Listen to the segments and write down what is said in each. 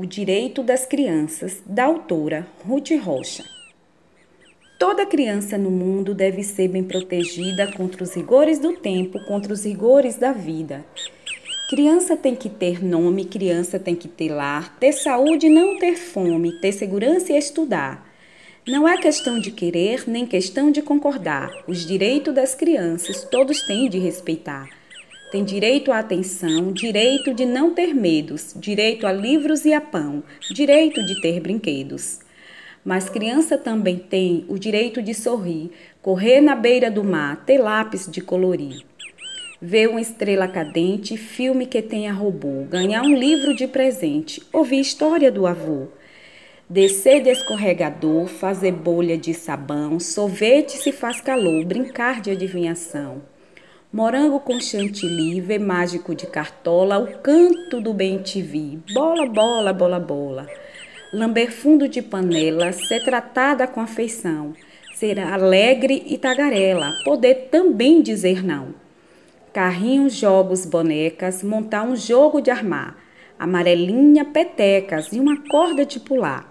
O Direito das Crianças, da autora Ruth Rocha. Toda criança no mundo deve ser bem protegida contra os rigores do tempo, contra os rigores da vida. Criança tem que ter nome, criança tem que ter lar, ter saúde e não ter fome, ter segurança e estudar. Não é questão de querer nem questão de concordar. Os direitos das crianças todos têm de respeitar. Tem direito à atenção, direito de não ter medos, direito a livros e a pão, direito de ter brinquedos. Mas criança também tem o direito de sorrir, correr na beira do mar, ter lápis de colorir. Ver uma estrela cadente, filme que tenha robô, ganhar um livro de presente, ouvir história do avô. Descer de escorregador, fazer bolha de sabão, sorvete se faz calor, brincar de adivinhação. Morango com chantilly, ver mágico de cartola, o canto do bem te vi, bola, bola, bola, bola lamber fundo de panela, ser tratada com afeição, ser alegre e tagarela, poder também dizer não. Carrinhos, jogos, bonecas, montar um jogo de armar, amarelinha, petecas e uma corda de pular.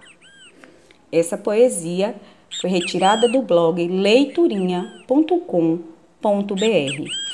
Essa poesia foi retirada do blog leiturinha.com.br.